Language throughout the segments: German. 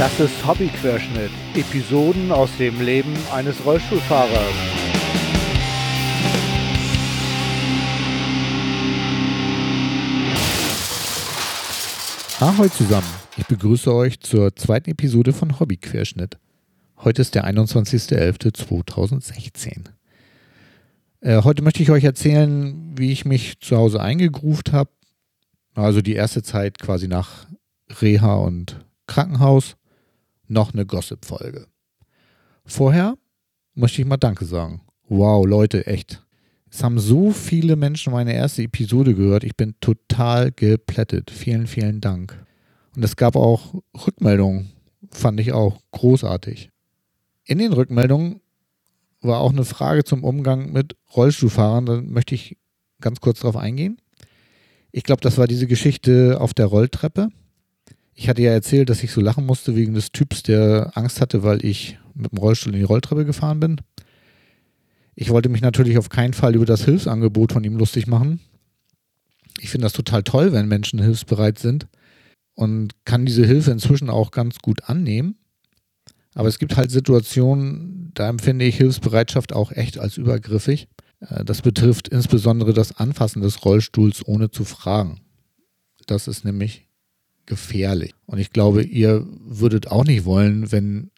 Das ist Hobbyquerschnitt. Episoden aus dem Leben eines Rollstuhlfahrers. Ahoi zusammen. Ich begrüße euch zur zweiten Episode von Hobbyquerschnitt. Heute ist der 21.11.2016. Äh, heute möchte ich euch erzählen, wie ich mich zu Hause eingegruft habe. Also die erste Zeit quasi nach Reha und Krankenhaus. Noch eine Gossip-Folge. Vorher möchte ich mal Danke sagen. Wow, Leute, echt. Es haben so viele Menschen meine erste Episode gehört. Ich bin total geplättet. Vielen, vielen Dank. Und es gab auch Rückmeldungen. Fand ich auch großartig. In den Rückmeldungen war auch eine Frage zum Umgang mit Rollstuhlfahrern. Da möchte ich ganz kurz drauf eingehen. Ich glaube, das war diese Geschichte auf der Rolltreppe. Ich hatte ja erzählt, dass ich so lachen musste wegen des Typs, der Angst hatte, weil ich mit dem Rollstuhl in die Rolltreppe gefahren bin. Ich wollte mich natürlich auf keinen Fall über das Hilfsangebot von ihm lustig machen. Ich finde das total toll, wenn Menschen hilfsbereit sind und kann diese Hilfe inzwischen auch ganz gut annehmen. Aber es gibt halt Situationen, da empfinde ich Hilfsbereitschaft auch echt als übergriffig. Äh, das betrifft insbesondere das Anfassen des Rollstuhls ohne zu fragen. Das ist nämlich gefährlich. Und ich glaube, ihr würdet auch nicht wollen, wenn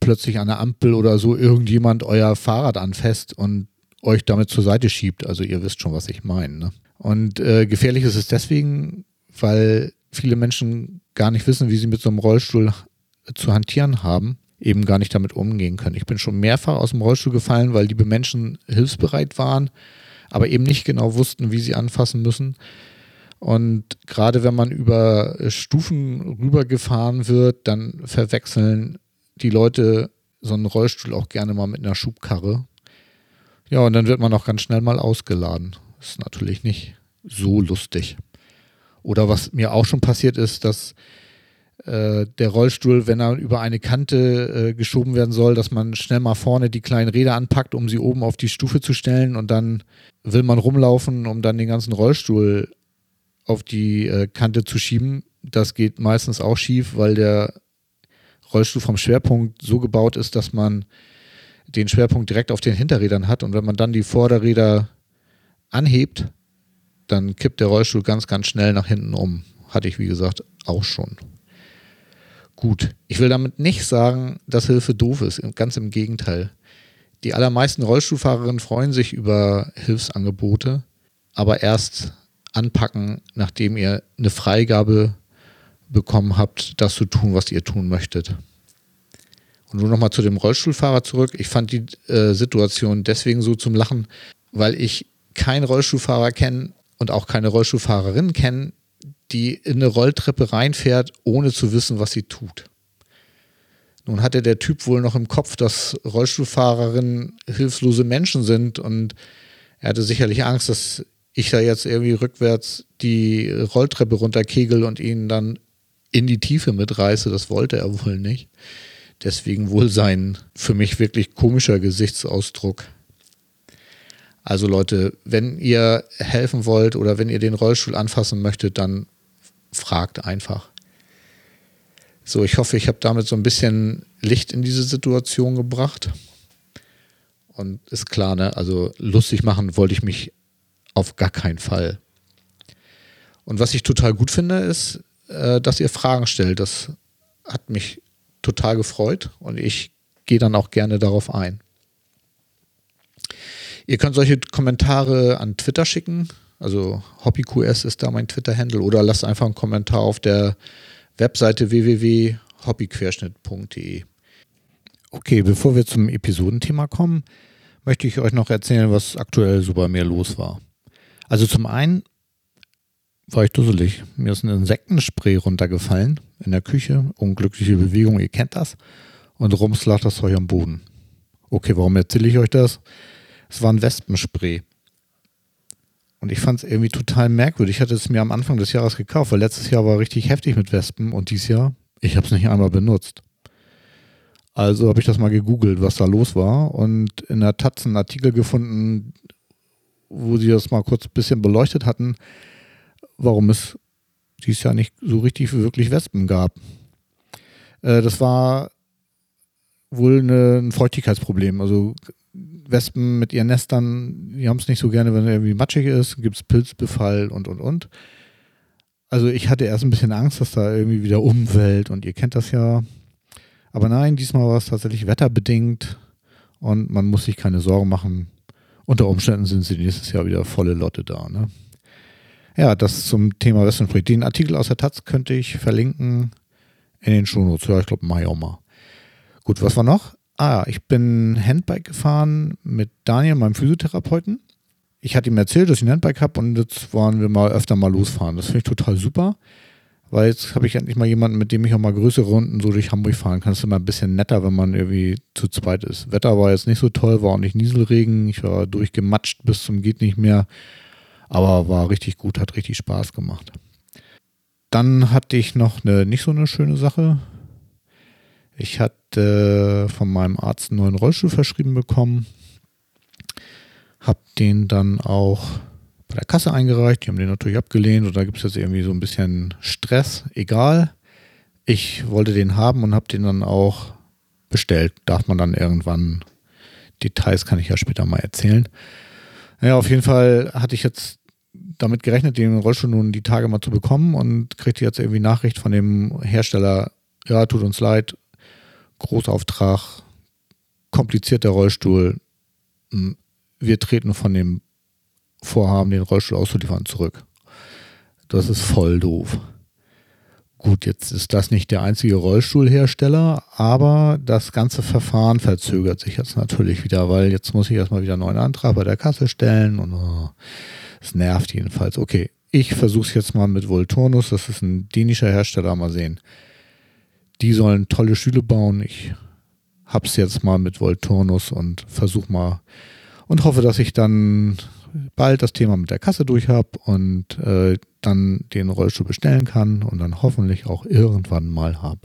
plötzlich an der Ampel oder so irgendjemand euer Fahrrad anfasst und euch damit zur Seite schiebt. Also ihr wisst schon, was ich meine. Ne? Und äh, gefährlich ist es deswegen, weil viele Menschen gar nicht wissen, wie sie mit so einem Rollstuhl zu hantieren haben, eben gar nicht damit umgehen können. Ich bin schon mehrfach aus dem Rollstuhl gefallen, weil liebe Menschen hilfsbereit waren, aber eben nicht genau wussten, wie sie anfassen müssen. Und gerade wenn man über Stufen rübergefahren wird, dann verwechseln die Leute so einen Rollstuhl auch gerne mal mit einer Schubkarre. Ja, und dann wird man auch ganz schnell mal ausgeladen. Ist natürlich nicht so lustig. Oder was mir auch schon passiert ist, dass äh, der Rollstuhl, wenn er über eine Kante äh, geschoben werden soll, dass man schnell mal vorne die kleinen Räder anpackt, um sie oben auf die Stufe zu stellen und dann will man rumlaufen, um dann den ganzen Rollstuhl auf die äh, Kante zu schieben. Das geht meistens auch schief, weil der Rollstuhl vom Schwerpunkt so gebaut ist, dass man den Schwerpunkt direkt auf den Hinterrädern hat und wenn man dann die Vorderräder anhebt, dann kippt der Rollstuhl ganz, ganz schnell nach hinten um. Hatte ich, wie gesagt, auch schon. Gut, ich will damit nicht sagen, dass Hilfe doof ist, ganz im Gegenteil. Die allermeisten Rollstuhlfahrerinnen freuen sich über Hilfsangebote, aber erst anpacken, nachdem ihr eine Freigabe bekommen habt, das zu tun, was ihr tun möchtet. Und nur nochmal zu dem Rollstuhlfahrer zurück. Ich fand die äh, Situation deswegen so zum Lachen, weil ich keinen Rollstuhlfahrer kenne und auch keine Rollstuhlfahrerin kenne, die in eine Rolltreppe reinfährt, ohne zu wissen, was sie tut. Nun hatte der Typ wohl noch im Kopf, dass Rollstuhlfahrerinnen hilflose Menschen sind und er hatte sicherlich Angst, dass ich da jetzt irgendwie rückwärts die Rolltreppe runterkegel und ihn dann in die Tiefe mitreiße. Das wollte er wohl nicht. Deswegen wohl sein für mich wirklich komischer Gesichtsausdruck. Also Leute, wenn ihr helfen wollt oder wenn ihr den Rollstuhl anfassen möchtet, dann fragt einfach. So, ich hoffe, ich habe damit so ein bisschen Licht in diese Situation gebracht. Und ist klar, ne? Also lustig machen wollte ich mich auf gar keinen Fall. Und was ich total gut finde, ist, äh, dass ihr Fragen stellt. Das hat mich total gefreut und ich gehe dann auch gerne darauf ein. Ihr könnt solche Kommentare an Twitter schicken. Also HobbyQS ist da mein Twitter-Handle oder lasst einfach einen Kommentar auf der Webseite www.hobbyquerschnitt.de. Okay, bevor wir zum Episodenthema kommen, möchte ich euch noch erzählen, was aktuell so bei mir los war. Also zum einen war ich dusselig. Mir ist ein Insektenspray runtergefallen in der Küche. Unglückliche Bewegung, ihr kennt das. Und rums lag das Zeug am Boden. Okay, warum erzähle ich euch das? Es war ein Wespenspray. Und ich fand es irgendwie total merkwürdig. Ich hatte es mir am Anfang des Jahres gekauft, weil letztes Jahr war richtig heftig mit Wespen und dieses Jahr, ich habe es nicht einmal benutzt. Also habe ich das mal gegoogelt, was da los war und in der Taz einen Artikel gefunden, wo sie das mal kurz ein bisschen beleuchtet hatten, warum es dieses Jahr nicht so richtig wirklich Wespen gab. Äh, das war wohl eine, ein Feuchtigkeitsproblem. Also Wespen mit ihren Nestern, die haben es nicht so gerne, wenn es irgendwie matschig ist, gibt es Pilzbefall und und und. Also ich hatte erst ein bisschen Angst, dass da irgendwie wieder Umwelt und ihr kennt das ja. Aber nein, diesmal war es tatsächlich wetterbedingt und man muss sich keine Sorgen machen. Unter Umständen sind sie nächstes Jahr wieder volle Lotte da. Ne? Ja, das zum Thema Westernfried. Den Artikel aus der Taz könnte ich verlinken in den Shownotes. Ja, ich glaube, mache ich auch mal. Gut, was war noch? Ah, ich bin Handbike gefahren mit Daniel, meinem Physiotherapeuten. Ich hatte ihm erzählt, dass ich ein Handbike habe und jetzt wollen wir mal öfter mal losfahren. Das finde ich total super, weil jetzt habe ich endlich mal jemanden, mit dem ich auch mal größere Runden so durch Hamburg fahren kann. Das ist immer ein bisschen netter, wenn man irgendwie zu zweit ist. Wetter war jetzt nicht so toll, war auch nicht Nieselregen. Ich war durchgematscht bis zum geht nicht mehr, aber war richtig gut, hat richtig Spaß gemacht. Dann hatte ich noch eine nicht so eine schöne Sache. Ich hatte von meinem Arzt einen neuen Rollstuhl verschrieben bekommen. Hab den dann auch bei der Kasse eingereicht. Die haben den natürlich abgelehnt und da gibt es jetzt irgendwie so ein bisschen Stress. Egal. Ich wollte den haben und habe den dann auch bestellt. Darf man dann irgendwann. Details kann ich ja später mal erzählen. Naja, auf jeden Fall hatte ich jetzt damit gerechnet, den Rollstuhl nun die Tage mal zu bekommen und kriegte jetzt irgendwie Nachricht von dem Hersteller, ja, tut uns leid, Großauftrag, komplizierter Rollstuhl. Hm, wir treten von dem Vorhaben, den Rollstuhl auszuliefern, zurück. Das ist voll doof. Gut, jetzt ist das nicht der einzige Rollstuhlhersteller, aber das ganze Verfahren verzögert sich jetzt natürlich wieder, weil jetzt muss ich erstmal wieder einen neuen Antrag bei der Kasse stellen und oh, es oh, nervt jedenfalls. Okay, ich versuche es jetzt mal mit Volturnus, das ist ein dänischer Hersteller, mal sehen. Die sollen tolle Stühle bauen. Ich hab's jetzt mal mit Volturnus und versuche mal und hoffe, dass ich dann bald das Thema mit der Kasse durch habe und äh, dann den Rollstuhl bestellen kann und dann hoffentlich auch irgendwann mal habe.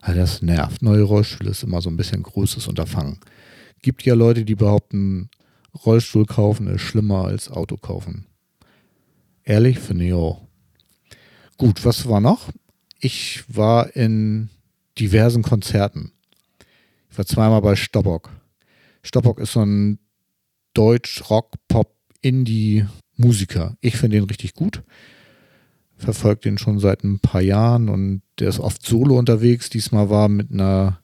Also das nervt. Neue Rollstühle ist immer so ein bisschen großes Unterfangen. Gibt ja Leute, die behaupten, Rollstuhl kaufen ist schlimmer als Auto kaufen. Ehrlich, finde ich auch. Gut, was war noch? Ich war in diversen Konzerten. Ich war zweimal bei Stoppock. Stoppock ist so ein Deutsch, Rock, Pop, Indie-Musiker. Ich finde ihn richtig gut. Verfolgt ihn schon seit ein paar Jahren und der ist oft solo unterwegs. Diesmal war mit einer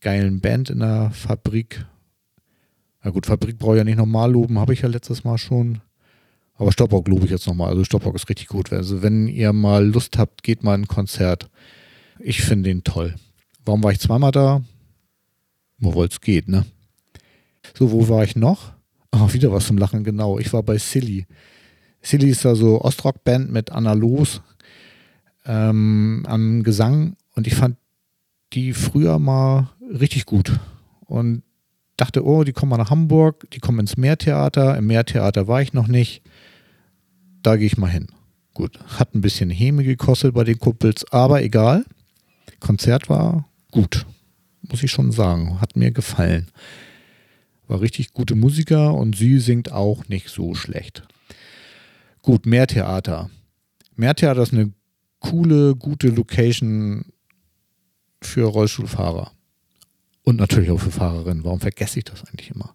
geilen Band in der Fabrik. Na gut, Fabrik brauche ich ja nicht nochmal loben, habe ich ja letztes Mal schon. Aber Stoppock lobe ich jetzt nochmal. Also Stoppock ist richtig gut. Also wenn ihr mal Lust habt, geht mal in ein Konzert. Ich finde ihn toll. Warum war ich zweimal da? Wohl es geht, ne? So, wo war ich noch? Oh, wieder was zum Lachen, genau. Ich war bei Silly. Silly ist da so Ostrock-Band mit Anna Los ähm, am Gesang und ich fand die früher mal richtig gut und dachte, oh, die kommen mal nach Hamburg, die kommen ins Meertheater. Im Meertheater war ich noch nicht. Da gehe ich mal hin. Gut, hat ein bisschen Häme gekostet bei den Kuppels, aber egal. Konzert war gut, muss ich schon sagen. Hat mir gefallen. War richtig gute Musiker und sie singt auch nicht so schlecht. Gut, Meertheater. Meertheater ist eine coole, gute Location für Rollstuhlfahrer. Und natürlich auch für Fahrerinnen. Warum vergesse ich das eigentlich immer?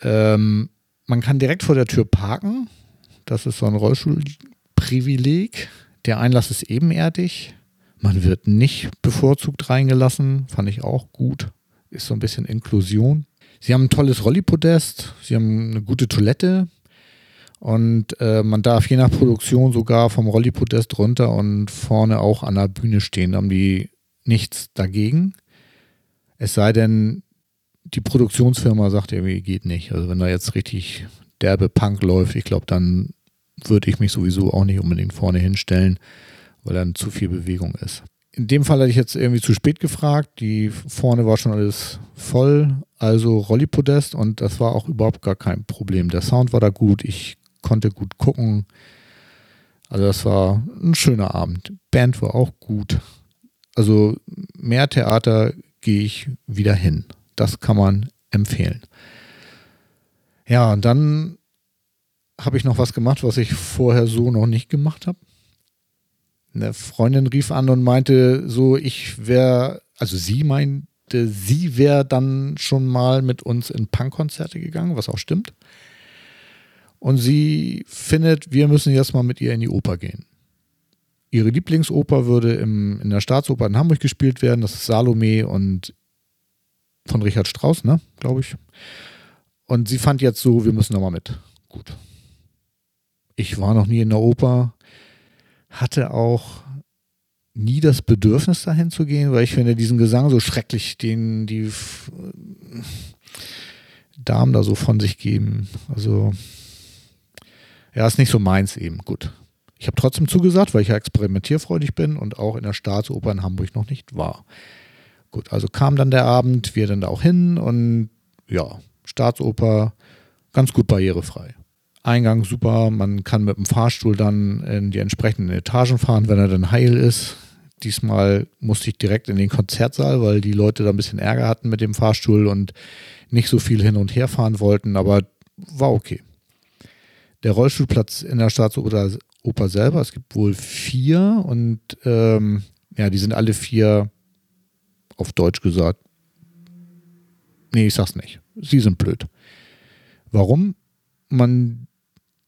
Ähm, man kann direkt vor der Tür parken. Das ist so ein Rollstuhlprivileg. Der Einlass ist ebenerdig. Man wird nicht bevorzugt reingelassen, fand ich auch gut. Ist so ein bisschen Inklusion. Sie haben ein tolles Rollipodest, sie haben eine gute Toilette und äh, man darf je nach Produktion sogar vom Rollipodest runter und vorne auch an der Bühne stehen. Da haben die nichts dagegen. Es sei denn, die Produktionsfirma sagt irgendwie, geht nicht. Also wenn da jetzt richtig derbe Punk läuft, ich glaube, dann würde ich mich sowieso auch nicht unbedingt vorne hinstellen weil dann zu viel Bewegung ist. In dem Fall hatte ich jetzt irgendwie zu spät gefragt. Die vorne war schon alles voll, also Rollipodest und das war auch überhaupt gar kein Problem. Der Sound war da gut, ich konnte gut gucken. Also das war ein schöner Abend. Band war auch gut. Also mehr Theater gehe ich wieder hin. Das kann man empfehlen. Ja, und dann habe ich noch was gemacht, was ich vorher so noch nicht gemacht habe. Eine Freundin rief an und meinte so, ich wäre, also sie meinte, sie wäre dann schon mal mit uns in Punkkonzerte gegangen, was auch stimmt. Und sie findet, wir müssen jetzt mal mit ihr in die Oper gehen. Ihre Lieblingsoper würde im, in der Staatsoper in Hamburg gespielt werden. Das ist Salome und von Richard Strauss, ne, glaube ich. Und sie fand jetzt so, wir müssen nochmal mit. Gut. Ich war noch nie in der Oper, hatte auch nie das Bedürfnis dahin zu gehen, weil ich finde diesen Gesang so schrecklich, den die Damen da so von sich geben. Also ja, ist nicht so meins eben. Gut. Ich habe trotzdem zugesagt, weil ich ja experimentierfreudig bin und auch in der Staatsoper in Hamburg noch nicht war. Gut, also kam dann der Abend, wir dann da auch hin und ja, Staatsoper ganz gut barrierefrei. Eingang super, man kann mit dem Fahrstuhl dann in die entsprechenden Etagen fahren, wenn er dann heil ist. Diesmal musste ich direkt in den Konzertsaal, weil die Leute da ein bisschen Ärger hatten mit dem Fahrstuhl und nicht so viel hin und her fahren wollten, aber war okay. Der Rollstuhlplatz in der Staatsoper Oper selber, es gibt wohl vier und ähm, ja, die sind alle vier auf Deutsch gesagt. Nee, ich sag's nicht. Sie sind blöd. Warum? Man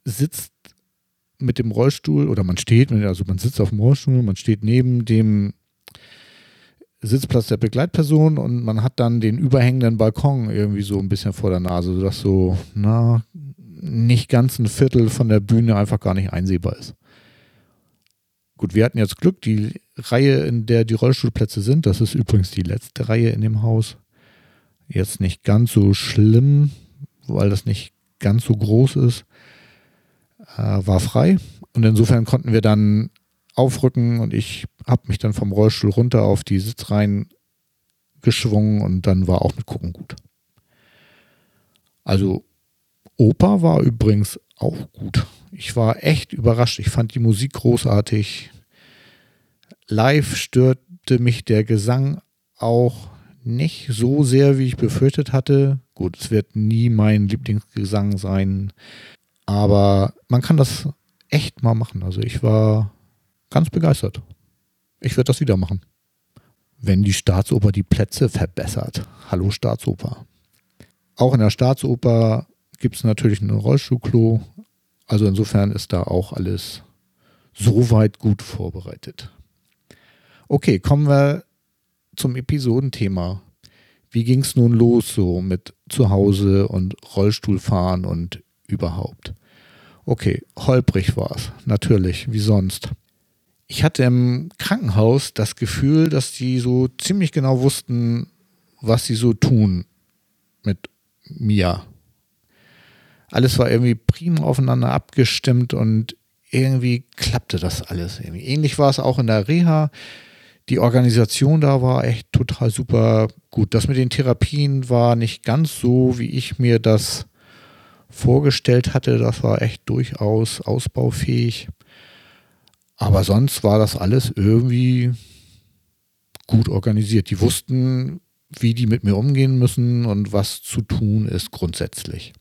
sitzt mit dem Rollstuhl oder man steht, also man sitzt auf dem Rollstuhl, man steht neben dem Sitzplatz der Begleitperson und man hat dann den überhängenden Balkon irgendwie so ein bisschen vor der Nase, sodass so, na, nicht ganz ein Viertel von der Bühne einfach gar nicht einsehbar ist. Gut, wir hatten jetzt Glück, die Reihe, in der die Rollstuhlplätze sind, das ist übrigens die letzte Reihe in dem Haus. Jetzt nicht ganz so schlimm, weil das nicht ganz so groß ist. Äh, war frei und insofern konnten wir dann aufrücken und ich habe mich dann vom Rollstuhl runter auf die Sitzreihen geschwungen und dann war auch mit Gucken gut. Also Oper war übrigens auch gut. Ich war echt überrascht. Ich fand die Musik großartig. Live störte mich der Gesang auch nicht so sehr, wie ich befürchtet hatte. Gut, es wird nie mein Lieblingsgesang sein, aber man kann das echt mal machen. Also ich war ganz begeistert. Ich werde das wieder machen. Wenn die Staatsoper die Plätze verbessert. Hallo Staatsoper. Auch in der Staatsoper gibt es natürlich ein Rollstuhlklo. Also insofern ist da auch alles soweit gut vorbereitet. Okay, kommen wir zum Episodenthema. Wie ging es nun los so mit Zuhause und Rollstuhlfahren und überhaupt? Okay, holprig war es, natürlich, wie sonst. Ich hatte im Krankenhaus das Gefühl, dass die so ziemlich genau wussten, was sie so tun mit mir alles war irgendwie prima aufeinander abgestimmt und irgendwie klappte das alles. Ähnlich war es auch in der Reha. Die Organisation da war echt total super gut. Das mit den Therapien war nicht ganz so, wie ich mir das vorgestellt hatte. Das war echt durchaus ausbaufähig. Aber sonst war das alles irgendwie gut organisiert. Die wussten, wie die mit mir umgehen müssen und was zu tun ist grundsätzlich.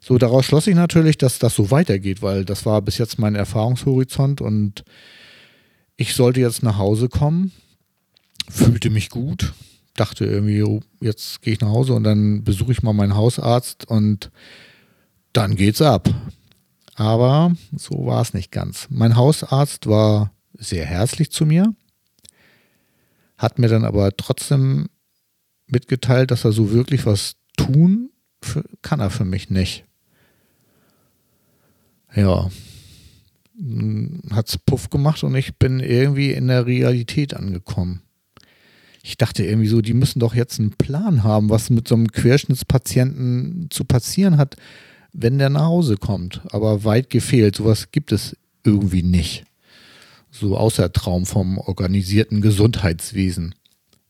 So, daraus schloss ich natürlich, dass das so weitergeht, weil das war bis jetzt mein Erfahrungshorizont und ich sollte jetzt nach Hause kommen, fühlte mich gut, dachte irgendwie, jetzt gehe ich nach Hause und dann besuche ich mal meinen Hausarzt und dann geht's ab. Aber so war es nicht ganz. Mein Hausarzt war sehr herzlich zu mir, hat mir dann aber trotzdem mitgeteilt, dass er so wirklich was tun kann er für mich nicht ja, hat es Puff gemacht und ich bin irgendwie in der Realität angekommen. Ich dachte irgendwie so, die müssen doch jetzt einen Plan haben, was mit so einem Querschnittspatienten zu passieren hat, wenn der nach Hause kommt. Aber weit gefehlt, sowas gibt es irgendwie nicht. So außer Traum vom organisierten Gesundheitswesen.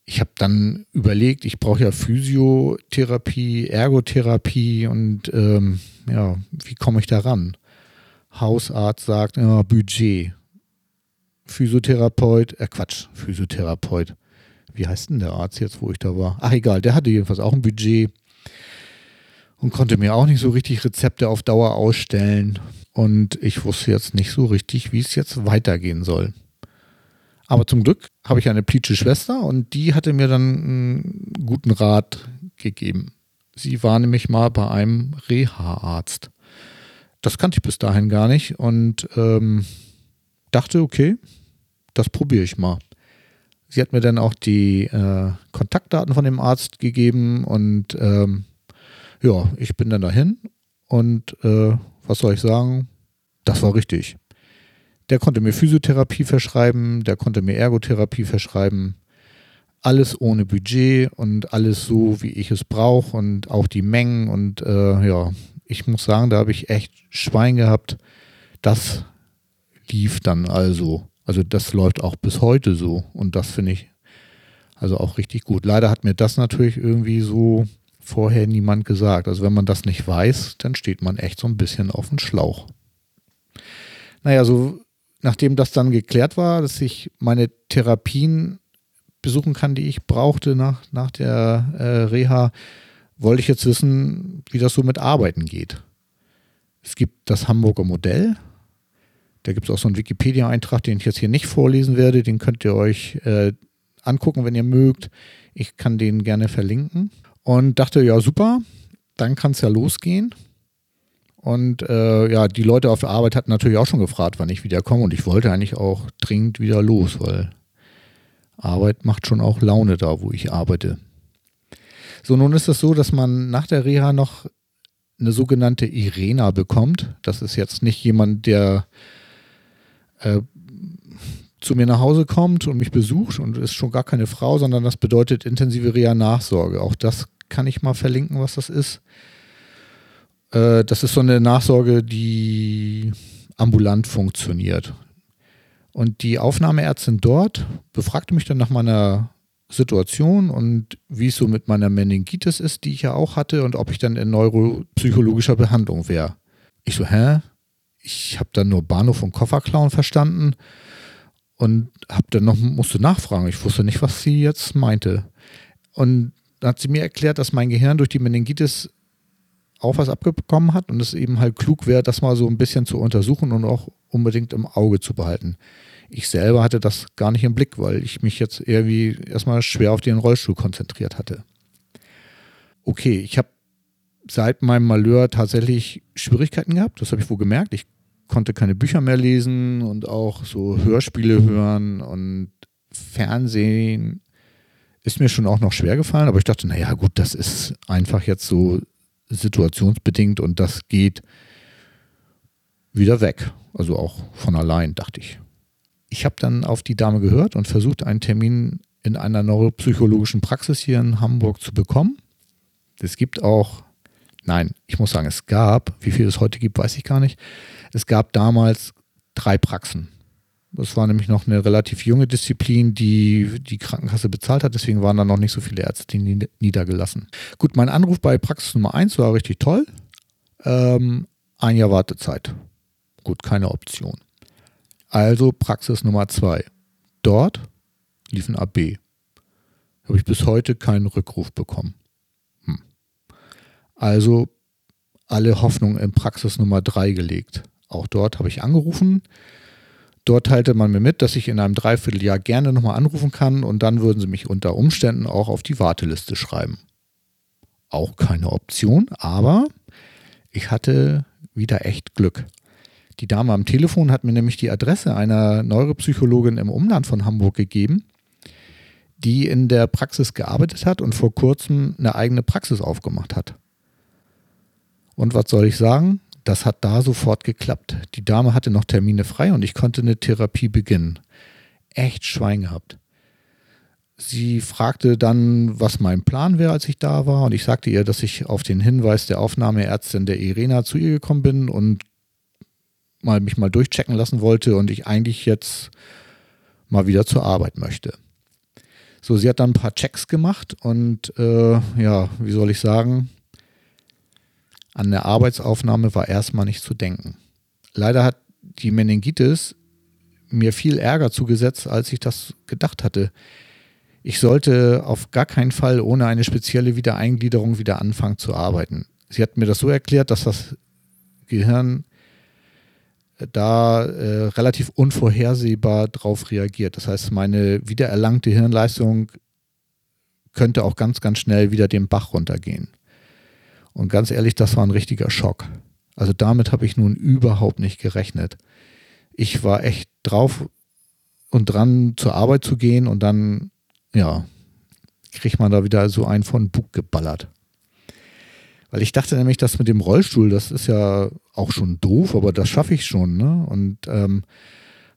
Ich habe dann überlegt, ich brauche ja Physiotherapie, Ergotherapie und ähm, ja, wie komme ich da ran? Hausarzt sagt, ja, Budget. Physiotherapeut, äh Quatsch, Physiotherapeut. Wie heißt denn der Arzt jetzt, wo ich da war? Ach egal, der hatte jedenfalls auch ein Budget. und konnte mir auch nicht so richtig Rezepte auf Dauer ausstellen. Und ich wusste jetzt nicht so richtig, wie es jetzt weitergehen soll. Aber zum Glück habe ich eine plitsche Schwester und die hatte mir dann einen guten Rat gegeben. Sie war nämlich mal bei einem Reha-Arzt. Das kannte ich bis dahin gar nicht und ähm, dachte, okay, das probiere ich mal. Sie hat mir dann auch die äh, Kontaktdaten von dem Arzt gegeben und ähm, ja, ich bin dann dahin und äh, was soll ich sagen? Das war richtig. Der konnte mir Physiotherapie verschreiben, der konnte mir Ergotherapie verschreiben. Alles ohne Budget und alles so, wie ich es brauche und auch die Mengen. Und äh, ja, ich muss sagen, da habe ich echt Schwein gehabt. Das lief dann also. Also das läuft auch bis heute so. Und das finde ich also auch richtig gut. Leider hat mir das natürlich irgendwie so vorher niemand gesagt. Also wenn man das nicht weiß, dann steht man echt so ein bisschen auf dem Schlauch. Naja, so nachdem das dann geklärt war, dass ich meine Therapien besuchen kann, die ich brauchte nach, nach der äh, Reha, wollte ich jetzt wissen, wie das so mit Arbeiten geht. Es gibt das Hamburger Modell. Da gibt es auch so einen Wikipedia-Eintrag, den ich jetzt hier nicht vorlesen werde. Den könnt ihr euch äh, angucken, wenn ihr mögt. Ich kann den gerne verlinken. Und dachte, ja, super, dann kann es ja losgehen. Und äh, ja, die Leute auf der Arbeit hatten natürlich auch schon gefragt, wann ich wieder komme. Und ich wollte eigentlich auch dringend wieder los, weil Arbeit macht schon auch Laune da, wo ich arbeite. So, nun ist es so, dass man nach der Reha noch eine sogenannte Irena bekommt. Das ist jetzt nicht jemand, der äh, zu mir nach Hause kommt und mich besucht und ist schon gar keine Frau, sondern das bedeutet intensive Reha-Nachsorge. Auch das kann ich mal verlinken, was das ist. Äh, das ist so eine Nachsorge, die ambulant funktioniert. Und die Aufnahmeärztin dort befragte mich dann nach meiner Situation und wie es so mit meiner Meningitis ist, die ich ja auch hatte und ob ich dann in neuropsychologischer Behandlung wäre. Ich so, hä? Ich habe dann nur Bahnhof und Kofferklauen verstanden und habe dann noch musste nachfragen. Ich wusste nicht, was sie jetzt meinte. Und dann hat sie mir erklärt, dass mein Gehirn durch die Meningitis auch was abbekommen hat und es eben halt klug wäre, das mal so ein bisschen zu untersuchen und auch unbedingt im Auge zu behalten. Ich selber hatte das gar nicht im Blick, weil ich mich jetzt irgendwie erstmal schwer auf den Rollstuhl konzentriert hatte. Okay, ich habe seit meinem Malheur tatsächlich Schwierigkeiten gehabt, das habe ich wohl gemerkt. Ich konnte keine Bücher mehr lesen und auch so Hörspiele hören und Fernsehen ist mir schon auch noch schwer gefallen, aber ich dachte, naja, gut, das ist einfach jetzt so situationsbedingt und das geht wieder weg. Also auch von allein, dachte ich. Ich habe dann auf die Dame gehört und versucht, einen Termin in einer neuropsychologischen Praxis hier in Hamburg zu bekommen. Es gibt auch, nein, ich muss sagen, es gab, wie viel es heute gibt, weiß ich gar nicht. Es gab damals drei Praxen. Das war nämlich noch eine relativ junge Disziplin, die die Krankenkasse bezahlt hat. Deswegen waren da noch nicht so viele Ärzte niedergelassen. Gut, mein Anruf bei Praxis Nummer 1 war richtig toll. Ähm, ein Jahr Wartezeit. Gut, keine Option. Also Praxis Nummer 2. Dort lief ein AB. Habe ich bis heute keinen Rückruf bekommen. Hm. Also alle Hoffnung in Praxis Nummer 3 gelegt. Auch dort habe ich angerufen. Dort teilte man mir mit, dass ich in einem Dreivierteljahr gerne nochmal anrufen kann und dann würden sie mich unter Umständen auch auf die Warteliste schreiben. Auch keine Option, aber ich hatte wieder echt Glück. Die Dame am Telefon hat mir nämlich die Adresse einer Neuropsychologin im Umland von Hamburg gegeben, die in der Praxis gearbeitet hat und vor kurzem eine eigene Praxis aufgemacht hat. Und was soll ich sagen? Das hat da sofort geklappt. Die Dame hatte noch Termine frei und ich konnte eine Therapie beginnen. Echt Schwein gehabt. Sie fragte dann, was mein Plan wäre, als ich da war. Und ich sagte ihr, dass ich auf den Hinweis der Aufnahmeärztin der Irena zu ihr gekommen bin und mal mich mal durchchecken lassen wollte und ich eigentlich jetzt mal wieder zur Arbeit möchte. So, sie hat dann ein paar Checks gemacht und äh, ja, wie soll ich sagen, an der Arbeitsaufnahme war erstmal nicht zu denken. Leider hat die Meningitis mir viel Ärger zugesetzt, als ich das gedacht hatte. Ich sollte auf gar keinen Fall ohne eine spezielle Wiedereingliederung wieder anfangen zu arbeiten. sie hat mir das so erklärt, dass das Gehirn da äh, relativ unvorhersehbar drauf reagiert. Das heißt, meine wiedererlangte Hirnleistung könnte auch ganz, ganz schnell wieder den Bach runtergehen. Und ganz ehrlich, das war ein richtiger Schock. Also damit habe ich nun überhaupt nicht gerechnet. Ich war echt drauf und dran, zur Arbeit zu gehen und dann, ja, kriegt man da wieder so einen von Bug geballert. Weil ich dachte nämlich, das mit dem Rollstuhl, das ist ja auch schon doof, aber das schaffe ich schon. Ne? Und ähm,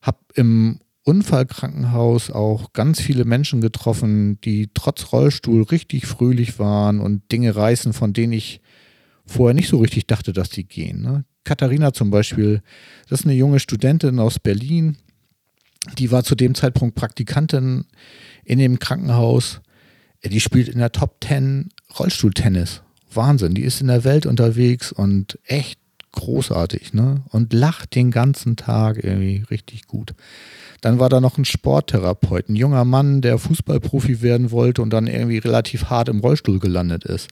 habe im Unfallkrankenhaus auch ganz viele Menschen getroffen, die trotz Rollstuhl richtig fröhlich waren und Dinge reißen, von denen ich vorher nicht so richtig dachte, dass die gehen. Ne? Katharina zum Beispiel, das ist eine junge Studentin aus Berlin, die war zu dem Zeitpunkt Praktikantin in dem Krankenhaus. Die spielt in der Top 10 Rollstuhltennis. Wahnsinn, die ist in der Welt unterwegs und echt großartig, ne? Und lacht den ganzen Tag irgendwie richtig gut. Dann war da noch ein Sporttherapeut, ein junger Mann, der Fußballprofi werden wollte und dann irgendwie relativ hart im Rollstuhl gelandet ist.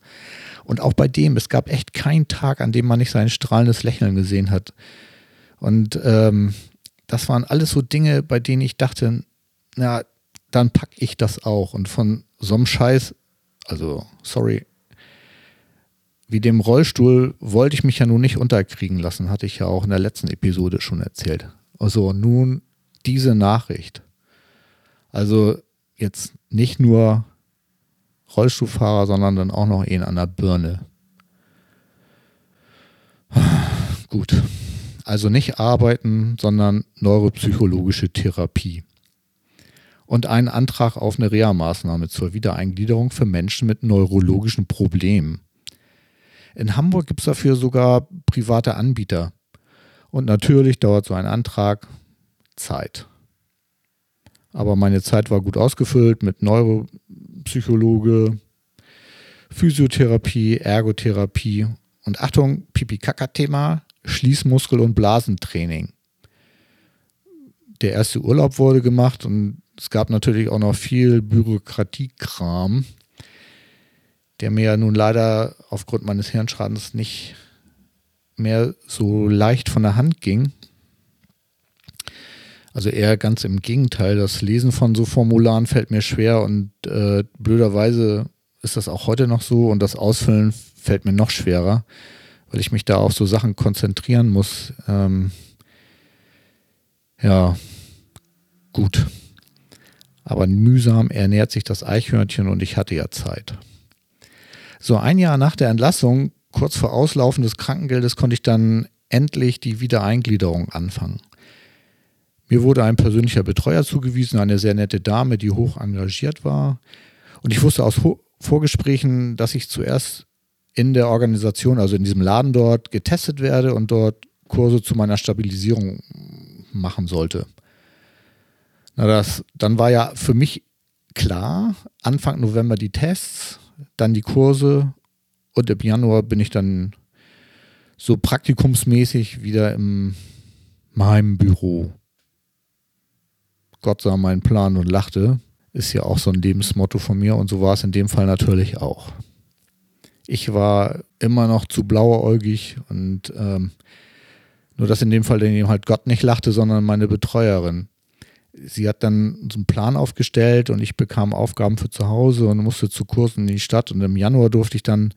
Und auch bei dem, es gab echt keinen Tag, an dem man nicht sein strahlendes Lächeln gesehen hat. Und ähm, das waren alles so Dinge, bei denen ich dachte, na, dann packe ich das auch. Und von so einem Scheiß, also sorry, wie dem Rollstuhl wollte ich mich ja nun nicht unterkriegen lassen, hatte ich ja auch in der letzten Episode schon erzählt. Also nun diese Nachricht. Also jetzt nicht nur Rollstuhlfahrer, sondern dann auch noch ihn an der Birne. Gut. Also nicht arbeiten, sondern neuropsychologische Therapie. Und einen Antrag auf eine Reha-Maßnahme zur Wiedereingliederung für Menschen mit neurologischen Problemen. In Hamburg gibt es dafür sogar private Anbieter. Und natürlich dauert so ein Antrag Zeit. Aber meine Zeit war gut ausgefüllt mit Neuropsychologe, Physiotherapie, Ergotherapie und Achtung, Pipi-Kaka-Thema, Schließmuskel- und Blasentraining. Der erste Urlaub wurde gemacht und es gab natürlich auch noch viel Bürokratiekram, der mir ja nun leider aufgrund meines Hirnschadens nicht mehr so leicht von der Hand ging. Also eher ganz im Gegenteil. Das Lesen von so Formularen fällt mir schwer und äh, blöderweise ist das auch heute noch so und das Ausfüllen fällt mir noch schwerer, weil ich mich da auf so Sachen konzentrieren muss. Ähm, ja, gut. Aber mühsam ernährt sich das Eichhörnchen und ich hatte ja Zeit. So ein Jahr nach der Entlassung, kurz vor Auslaufen des Krankengeldes, konnte ich dann endlich die Wiedereingliederung anfangen. Mir wurde ein persönlicher Betreuer zugewiesen, eine sehr nette Dame, die hoch engagiert war. Und ich wusste aus Vorgesprächen, dass ich zuerst in der Organisation, also in diesem Laden dort, getestet werde und dort Kurse zu meiner Stabilisierung machen sollte. Na das, dann war ja für mich klar, Anfang November die Tests, dann die Kurse und im Januar bin ich dann so praktikumsmäßig wieder in meinem Büro. Gott sah meinen Plan und lachte, ist ja auch so ein Lebensmotto von mir und so war es in dem Fall natürlich auch. Ich war immer noch zu blauäugig und ähm, nur dass in dem Fall dann halt Gott nicht lachte, sondern meine Betreuerin. Sie hat dann so einen Plan aufgestellt und ich bekam Aufgaben für zu Hause und musste zu Kursen in die Stadt und im Januar durfte ich dann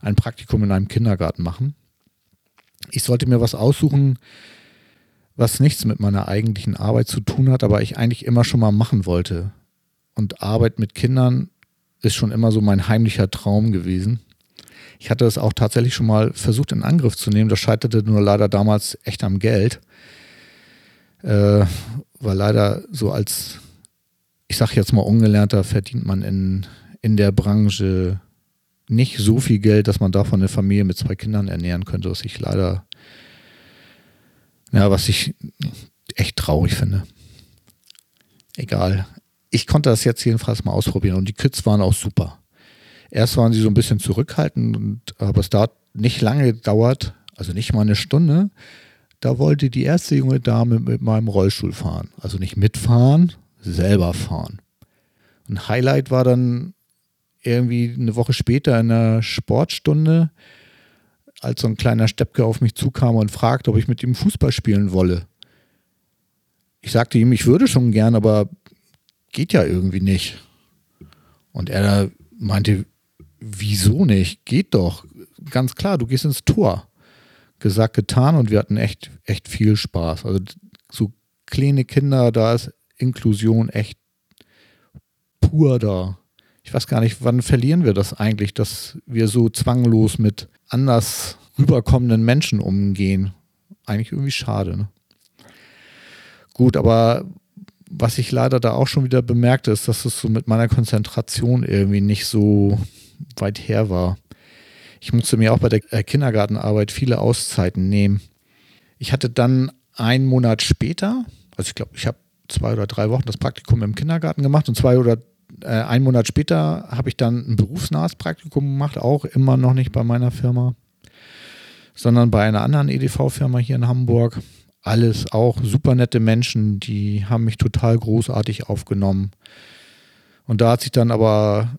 ein Praktikum in einem Kindergarten machen. Ich sollte mir was aussuchen, was nichts mit meiner eigentlichen Arbeit zu tun hat, aber ich eigentlich immer schon mal machen wollte. Und Arbeit mit Kindern ist schon immer so mein heimlicher Traum gewesen. Ich hatte es auch tatsächlich schon mal versucht in Angriff zu nehmen. Das scheiterte nur leider damals echt am Geld. Äh, weil leider so als, ich sag jetzt mal ungelernter, verdient man in, in der Branche nicht so viel Geld, dass man davon eine Familie mit zwei Kindern ernähren könnte, was ich leider ja, was ich echt traurig finde. Egal. Ich konnte das jetzt jedenfalls mal ausprobieren und die Kids waren auch super. Erst waren sie so ein bisschen zurückhaltend, und, aber es dauert nicht lange gedauert, also nicht mal eine Stunde. Da wollte die erste junge Dame mit meinem Rollstuhl fahren. Also nicht mitfahren, selber fahren. Ein Highlight war dann irgendwie eine Woche später in einer Sportstunde, als so ein kleiner Steppke auf mich zukam und fragte, ob ich mit ihm Fußball spielen wolle. Ich sagte ihm, ich würde schon gern, aber geht ja irgendwie nicht. Und er meinte, wieso nicht? Geht doch. Ganz klar, du gehst ins Tor. Gesagt, getan und wir hatten echt, echt viel Spaß. Also so kleine Kinder, da ist Inklusion echt pur da. Ich weiß gar nicht, wann verlieren wir das eigentlich, dass wir so zwanglos mit anders rüberkommenden Menschen umgehen. Eigentlich irgendwie schade. Ne? Gut, aber was ich leider da auch schon wieder bemerkte, ist, dass es so mit meiner Konzentration irgendwie nicht so weit her war. Ich musste mir auch bei der äh, Kindergartenarbeit viele Auszeiten nehmen. Ich hatte dann einen Monat später, also ich glaube, ich habe zwei oder drei Wochen das Praktikum im Kindergarten gemacht und zwei oder äh, einen Monat später habe ich dann ein berufsnahes Praktikum gemacht, auch immer noch nicht bei meiner Firma, sondern bei einer anderen EDV-Firma hier in Hamburg alles auch super nette Menschen, die haben mich total großartig aufgenommen. Und da hat sich dann aber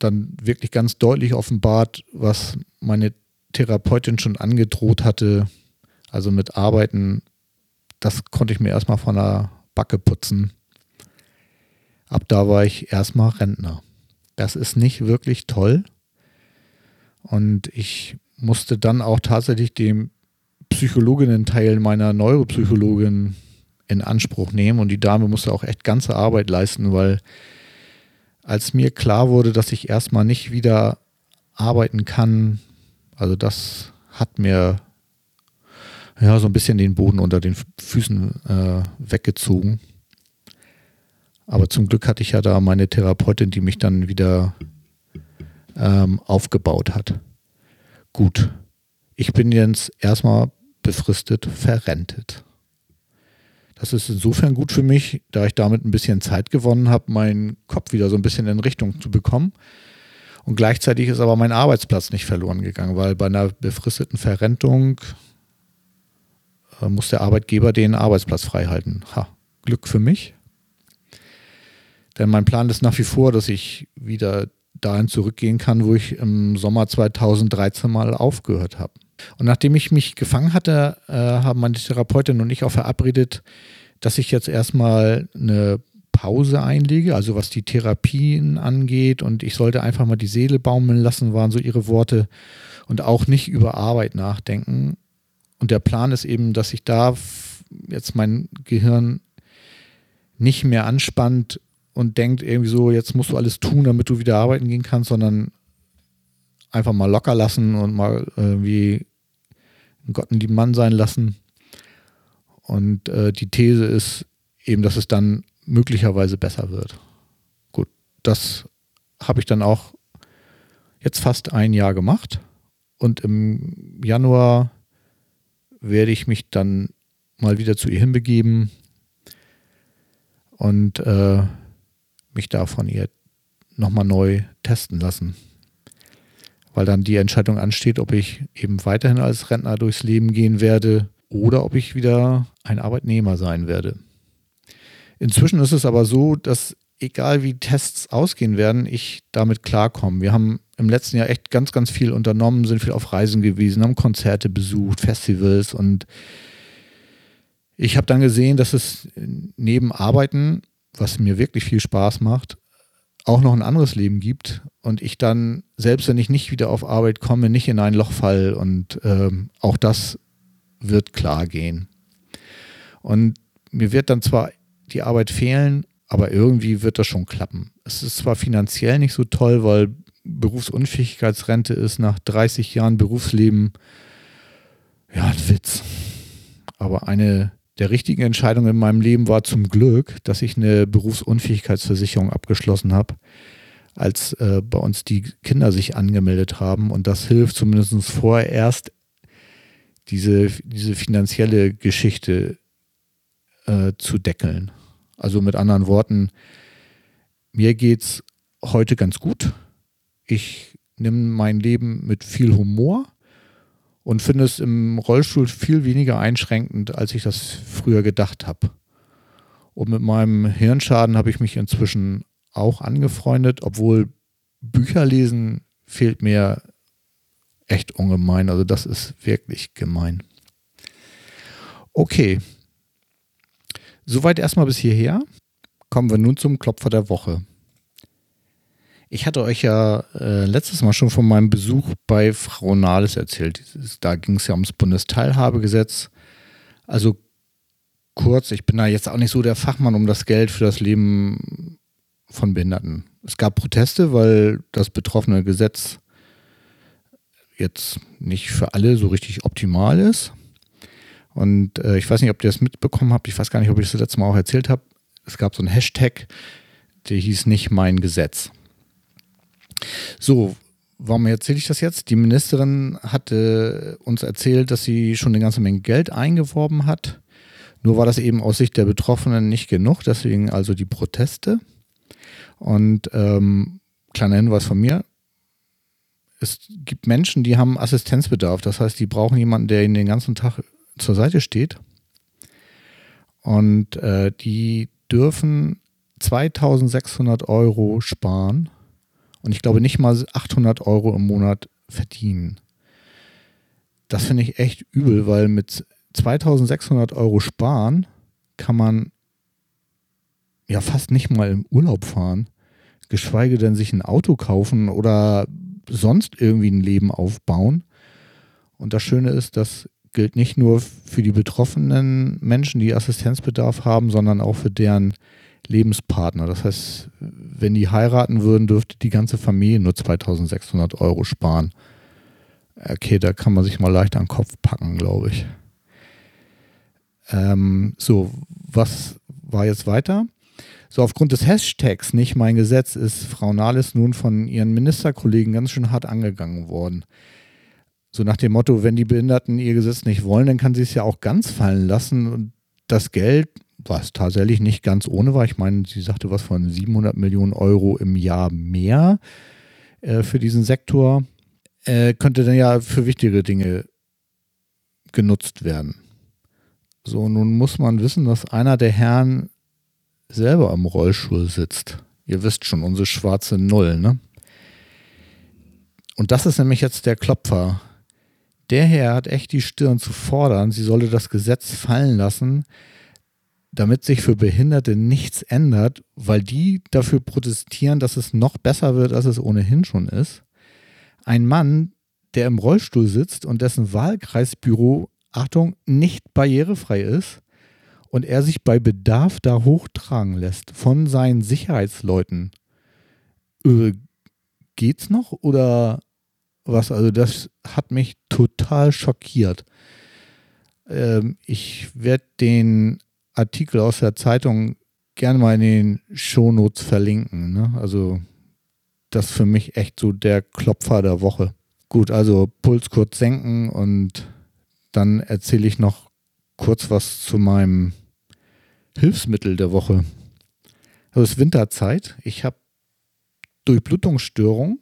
dann wirklich ganz deutlich offenbart, was meine Therapeutin schon angedroht hatte, also mit Arbeiten, das konnte ich mir erstmal von der Backe putzen. Ab da war ich erstmal Rentner. Das ist nicht wirklich toll. Und ich musste dann auch tatsächlich dem Psychologinnen-Teil meiner Neuropsychologin in Anspruch nehmen und die Dame musste auch echt ganze Arbeit leisten, weil als mir klar wurde, dass ich erstmal nicht wieder arbeiten kann, also das hat mir ja so ein bisschen den Boden unter den Füßen äh, weggezogen. Aber zum Glück hatte ich ja da meine Therapeutin, die mich dann wieder ähm, aufgebaut hat. Gut, ich bin jetzt erstmal befristet verrentet. Das ist insofern gut für mich, da ich damit ein bisschen Zeit gewonnen habe, meinen Kopf wieder so ein bisschen in Richtung zu bekommen. Und gleichzeitig ist aber mein Arbeitsplatz nicht verloren gegangen, weil bei einer befristeten Verrentung äh, muss der Arbeitgeber den Arbeitsplatz freihalten. Ha, Glück für mich. Denn mein Plan ist nach wie vor, dass ich wieder dahin zurückgehen kann, wo ich im Sommer 2013 mal aufgehört habe. Und nachdem ich mich gefangen hatte, äh, haben meine Therapeutin und ich auch verabredet, dass ich jetzt erstmal eine Pause einlege, also was die Therapien angeht. Und ich sollte einfach mal die Seele baumeln lassen, waren so ihre Worte. Und auch nicht über Arbeit nachdenken. Und der Plan ist eben, dass ich da jetzt mein Gehirn nicht mehr anspannt und denkt irgendwie so, jetzt musst du alles tun, damit du wieder arbeiten gehen kannst, sondern einfach mal locker lassen und mal irgendwie Gott einen lieben Mann sein lassen. Und äh, die These ist eben, dass es dann möglicherweise besser wird. Gut, das habe ich dann auch jetzt fast ein Jahr gemacht. Und im Januar werde ich mich dann mal wieder zu ihr hinbegeben und äh, mich da von ihr nochmal neu testen lassen weil dann die Entscheidung ansteht, ob ich eben weiterhin als Rentner durchs Leben gehen werde oder ob ich wieder ein Arbeitnehmer sein werde. Inzwischen ist es aber so, dass egal wie Tests ausgehen werden, ich damit klarkomme. Wir haben im letzten Jahr echt ganz, ganz viel unternommen, sind viel auf Reisen gewesen, haben Konzerte besucht, Festivals und ich habe dann gesehen, dass es neben Arbeiten, was mir wirklich viel Spaß macht, auch noch ein anderes Leben gibt und ich dann, selbst wenn ich nicht wieder auf Arbeit komme, nicht in ein Loch fall und ähm, auch das wird klar gehen. Und mir wird dann zwar die Arbeit fehlen, aber irgendwie wird das schon klappen. Es ist zwar finanziell nicht so toll, weil Berufsunfähigkeitsrente ist nach 30 Jahren Berufsleben ja ein Witz. Aber eine der richtigen Entscheidung in meinem Leben war zum Glück, dass ich eine Berufsunfähigkeitsversicherung abgeschlossen habe, als äh, bei uns die Kinder sich angemeldet haben. Und das hilft zumindest vorerst, diese, diese finanzielle Geschichte äh, zu deckeln. Also mit anderen Worten, mir geht es heute ganz gut. Ich nehme mein Leben mit viel Humor und finde es im Rollstuhl viel weniger einschränkend, als ich das früher gedacht habe. Und mit meinem Hirnschaden habe ich mich inzwischen auch angefreundet, obwohl Bücher lesen fehlt mir echt ungemein. Also das ist wirklich gemein. Okay. Soweit erstmal bis hierher. Kommen wir nun zum Klopfer der Woche. Ich hatte euch ja äh, letztes Mal schon von meinem Besuch bei Frau Nahles erzählt. Da ging es ja ums Bundesteilhabegesetz. Also kurz, ich bin da jetzt auch nicht so der Fachmann um das Geld für das Leben von Behinderten. Es gab Proteste, weil das betroffene Gesetz jetzt nicht für alle so richtig optimal ist. Und äh, ich weiß nicht, ob ihr das mitbekommen habt. Ich weiß gar nicht, ob ich das letzte Mal auch erzählt habe. Es gab so einen Hashtag, der hieß nicht mein Gesetz. So, warum erzähle ich das jetzt? Die Ministerin hatte uns erzählt, dass sie schon eine ganze Menge Geld eingeworben hat. Nur war das eben aus Sicht der Betroffenen nicht genug, deswegen also die Proteste. Und ähm, kleiner Hinweis von mir, es gibt Menschen, die haben Assistenzbedarf. Das heißt, die brauchen jemanden, der ihnen den ganzen Tag zur Seite steht. Und äh, die dürfen 2600 Euro sparen und ich glaube nicht mal 800 Euro im Monat verdienen. Das finde ich echt übel, weil mit 2600 Euro sparen kann man ja fast nicht mal im Urlaub fahren, geschweige denn sich ein Auto kaufen oder sonst irgendwie ein Leben aufbauen. Und das Schöne ist, das gilt nicht nur für die betroffenen Menschen, die Assistenzbedarf haben, sondern auch für deren Lebenspartner. Das heißt, wenn die heiraten würden, dürfte die ganze Familie nur 2600 Euro sparen. Okay, da kann man sich mal leicht an den Kopf packen, glaube ich. Ähm, so, was war jetzt weiter? So, aufgrund des Hashtags nicht mein Gesetz ist Frau Nahles nun von ihren Ministerkollegen ganz schön hart angegangen worden. So nach dem Motto, wenn die Behinderten ihr Gesetz nicht wollen, dann kann sie es ja auch ganz fallen lassen und das Geld was tatsächlich nicht ganz ohne war. Ich meine, sie sagte was von 700 Millionen Euro im Jahr mehr äh, für diesen Sektor, äh, könnte dann ja für wichtigere Dinge genutzt werden. So, nun muss man wissen, dass einer der Herren selber am Rollstuhl sitzt. Ihr wisst schon, unsere schwarze Null, ne? Und das ist nämlich jetzt der Klopfer. Der Herr hat echt die Stirn zu fordern, sie solle das Gesetz fallen lassen, damit sich für Behinderte nichts ändert, weil die dafür protestieren, dass es noch besser wird, als es ohnehin schon ist. Ein Mann, der im Rollstuhl sitzt und dessen Wahlkreisbüro, Achtung, nicht barrierefrei ist und er sich bei Bedarf da hochtragen lässt von seinen Sicherheitsleuten. Äh, geht's noch oder was? Also das hat mich total schockiert. Ähm, ich werde den Artikel aus der Zeitung gerne mal in den Shownotes verlinken. Ne? Also das ist für mich echt so der Klopfer der Woche. Gut, also Puls kurz senken und dann erzähle ich noch kurz was zu meinem Hilfsmittel der Woche. Also es ist Winterzeit. Ich habe Durchblutungsstörung.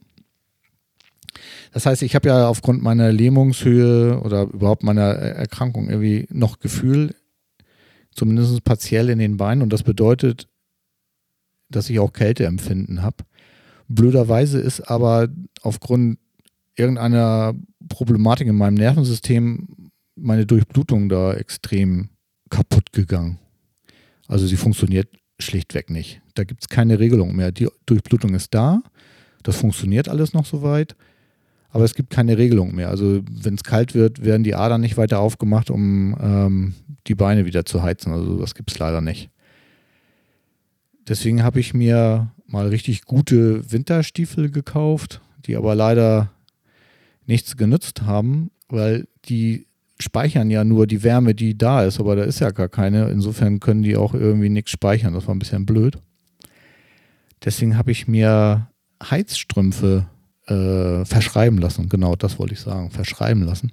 Das heißt, ich habe ja aufgrund meiner Lähmungshöhe oder überhaupt meiner Erkrankung irgendwie noch Gefühl zumindest partiell in den Beinen und das bedeutet, dass ich auch Kälteempfinden habe. Blöderweise ist aber aufgrund irgendeiner Problematik in meinem Nervensystem meine Durchblutung da extrem kaputt gegangen. Also sie funktioniert schlichtweg nicht. Da gibt es keine Regelung mehr. Die Durchblutung ist da, das funktioniert alles noch soweit, aber es gibt keine Regelung mehr. Also wenn es kalt wird, werden die Adern nicht weiter aufgemacht, um ähm, die Beine wieder zu heizen. Also das gibt es leider nicht. Deswegen habe ich mir mal richtig gute Winterstiefel gekauft, die aber leider nichts genützt haben, weil die speichern ja nur die Wärme, die da ist, aber da ist ja gar keine. Insofern können die auch irgendwie nichts speichern. Das war ein bisschen blöd. Deswegen habe ich mir Heizstrümpfe äh, verschreiben lassen. Genau, das wollte ich sagen. Verschreiben lassen.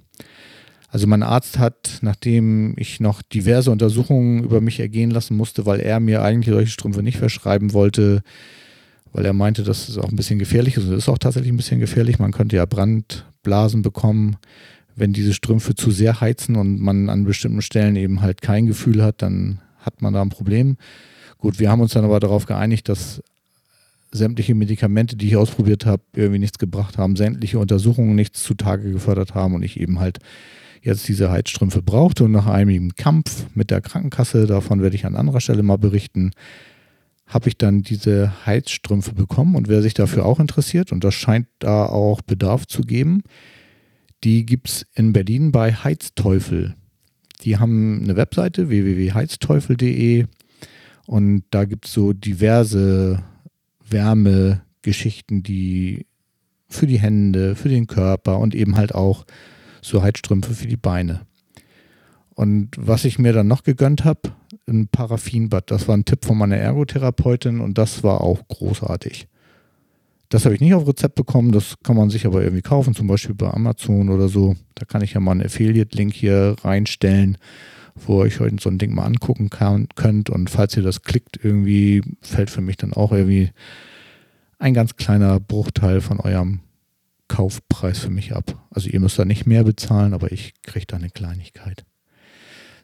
Also mein Arzt hat, nachdem ich noch diverse Untersuchungen über mich ergehen lassen musste, weil er mir eigentlich solche Strümpfe nicht verschreiben wollte, weil er meinte, dass es auch ein bisschen gefährlich ist. Und ist auch tatsächlich ein bisschen gefährlich. Man könnte ja Brandblasen bekommen, wenn diese Strümpfe zu sehr heizen und man an bestimmten Stellen eben halt kein Gefühl hat, dann hat man da ein Problem. Gut, wir haben uns dann aber darauf geeinigt, dass sämtliche Medikamente, die ich ausprobiert habe, irgendwie nichts gebracht haben, sämtliche Untersuchungen nichts zutage gefördert haben und ich eben halt jetzt diese Heizstrümpfe brauchte. Und nach einem Kampf mit der Krankenkasse, davon werde ich an anderer Stelle mal berichten, habe ich dann diese Heizstrümpfe bekommen. Und wer sich dafür auch interessiert, und das scheint da auch Bedarf zu geben, die gibt es in Berlin bei Heizteufel. Die haben eine Webseite www.heizteufel.de und da gibt es so diverse Wärmegeschichten, die für die Hände, für den Körper und eben halt auch so Heizstrümpfe für die Beine. Und was ich mir dann noch gegönnt habe, ein Paraffinbad. Das war ein Tipp von meiner Ergotherapeutin und das war auch großartig. Das habe ich nicht auf Rezept bekommen, das kann man sich aber irgendwie kaufen, zum Beispiel bei Amazon oder so. Da kann ich ja mal einen Affiliate-Link hier reinstellen, wo ihr euch heute so ein Ding mal angucken kann, könnt. Und falls ihr das klickt, irgendwie fällt für mich dann auch irgendwie ein ganz kleiner Bruchteil von eurem Kaufpreis für mich ab. Also ihr müsst da nicht mehr bezahlen, aber ich kriege da eine Kleinigkeit.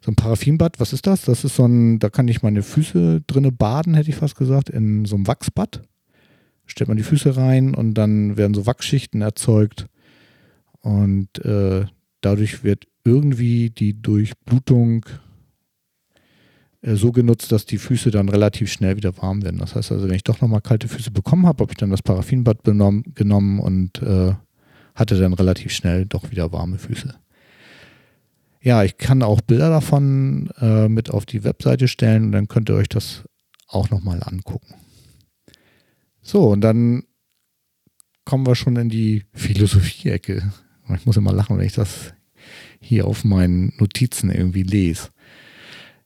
So ein Paraffinbad, was ist das? Das ist so ein, da kann ich meine Füße drinne baden, hätte ich fast gesagt, in so einem Wachsbad stellt man die Füße rein und dann werden so Wachsschichten erzeugt und äh, dadurch wird irgendwie die Durchblutung äh, so genutzt, dass die Füße dann relativ schnell wieder warm werden. Das heißt also, wenn ich doch nochmal kalte Füße bekommen habe, habe ich dann das Paraffinbad benommen, genommen und äh, hatte dann relativ schnell doch wieder warme Füße. Ja, ich kann auch Bilder davon äh, mit auf die Webseite stellen und dann könnt ihr euch das auch nochmal angucken. So, und dann kommen wir schon in die Philosophie-Ecke. Ich muss immer lachen, wenn ich das hier auf meinen Notizen irgendwie lese.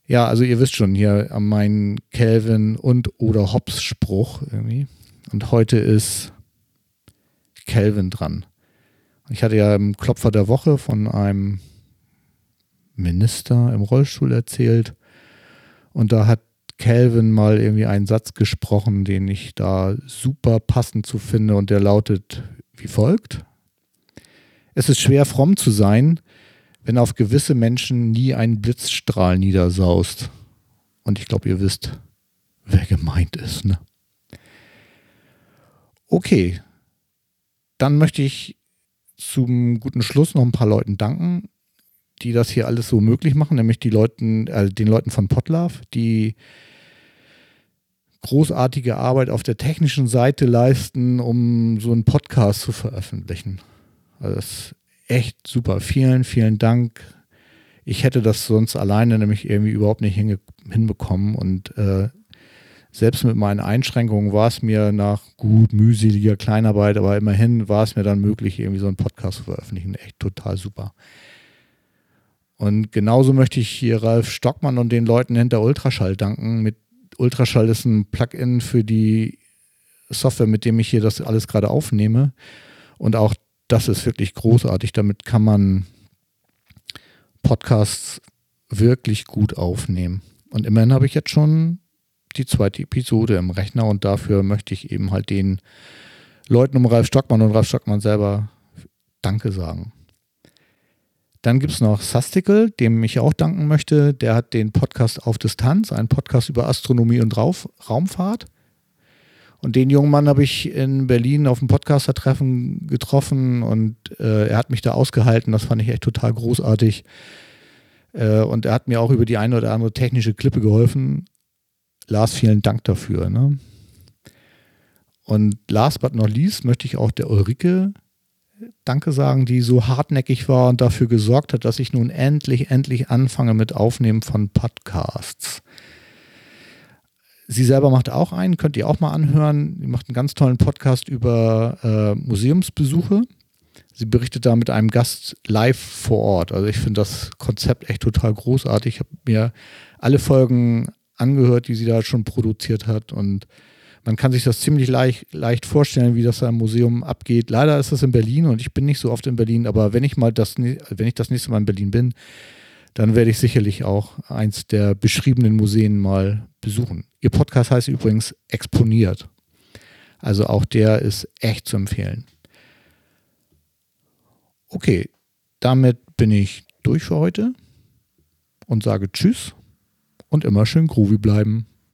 Ja, also ihr wisst schon, hier an meinen Calvin und oder Hobbes Spruch irgendwie. Und heute ist Calvin dran. Ich hatte ja im Klopfer der Woche von einem Minister im Rollstuhl erzählt. Und da hat Calvin mal irgendwie einen Satz gesprochen, den ich da super passend zu finde und der lautet wie folgt. Es ist schwer fromm zu sein, wenn auf gewisse Menschen nie ein Blitzstrahl niedersaust. Und ich glaube, ihr wisst, wer gemeint ist. Ne? Okay, dann möchte ich zum guten Schluss noch ein paar Leuten danken, die das hier alles so möglich machen, nämlich die Leuten, äh, den Leuten von Potlove, die großartige Arbeit auf der technischen Seite leisten, um so einen Podcast zu veröffentlichen. Also das echt super. Vielen, vielen Dank. Ich hätte das sonst alleine nämlich irgendwie überhaupt nicht hinbekommen und äh, selbst mit meinen Einschränkungen war es mir nach gut mühseliger Kleinarbeit, aber immerhin war es mir dann möglich, irgendwie so einen Podcast zu veröffentlichen. Echt total super. Und genauso möchte ich hier Ralf Stockmann und den Leuten hinter Ultraschall danken, mit Ultraschall ist ein Plugin für die Software, mit dem ich hier das alles gerade aufnehme. Und auch das ist wirklich großartig. Damit kann man Podcasts wirklich gut aufnehmen. Und immerhin habe ich jetzt schon die zweite Episode im Rechner und dafür möchte ich eben halt den Leuten um Ralf Stockmann und Ralf Stockmann selber Danke sagen. Dann gibt es noch Sastikel, dem ich auch danken möchte. Der hat den Podcast auf Distanz, einen Podcast über Astronomie und Raumfahrt. Und den jungen Mann habe ich in Berlin auf dem Podcaster-Treffen getroffen und äh, er hat mich da ausgehalten. Das fand ich echt total großartig. Äh, und er hat mir auch über die eine oder andere technische Klippe geholfen. Lars, vielen Dank dafür. Ne? Und last but not least möchte ich auch der Ulrike Danke sagen, die so hartnäckig war und dafür gesorgt hat, dass ich nun endlich, endlich anfange mit Aufnehmen von Podcasts. Sie selber macht auch einen, könnt ihr auch mal anhören. Sie macht einen ganz tollen Podcast über äh, Museumsbesuche. Sie berichtet da mit einem Gast live vor Ort. Also ich finde das Konzept echt total großartig. Ich habe mir alle Folgen angehört, die sie da schon produziert hat und man kann sich das ziemlich leicht, leicht vorstellen, wie das da im Museum abgeht. Leider ist das in Berlin und ich bin nicht so oft in Berlin, aber wenn ich mal das, wenn ich das nächste Mal in Berlin bin, dann werde ich sicherlich auch eins der beschriebenen Museen mal besuchen. Ihr Podcast heißt übrigens Exponiert. Also auch der ist echt zu empfehlen. Okay, damit bin ich durch für heute und sage Tschüss und immer schön groovy bleiben.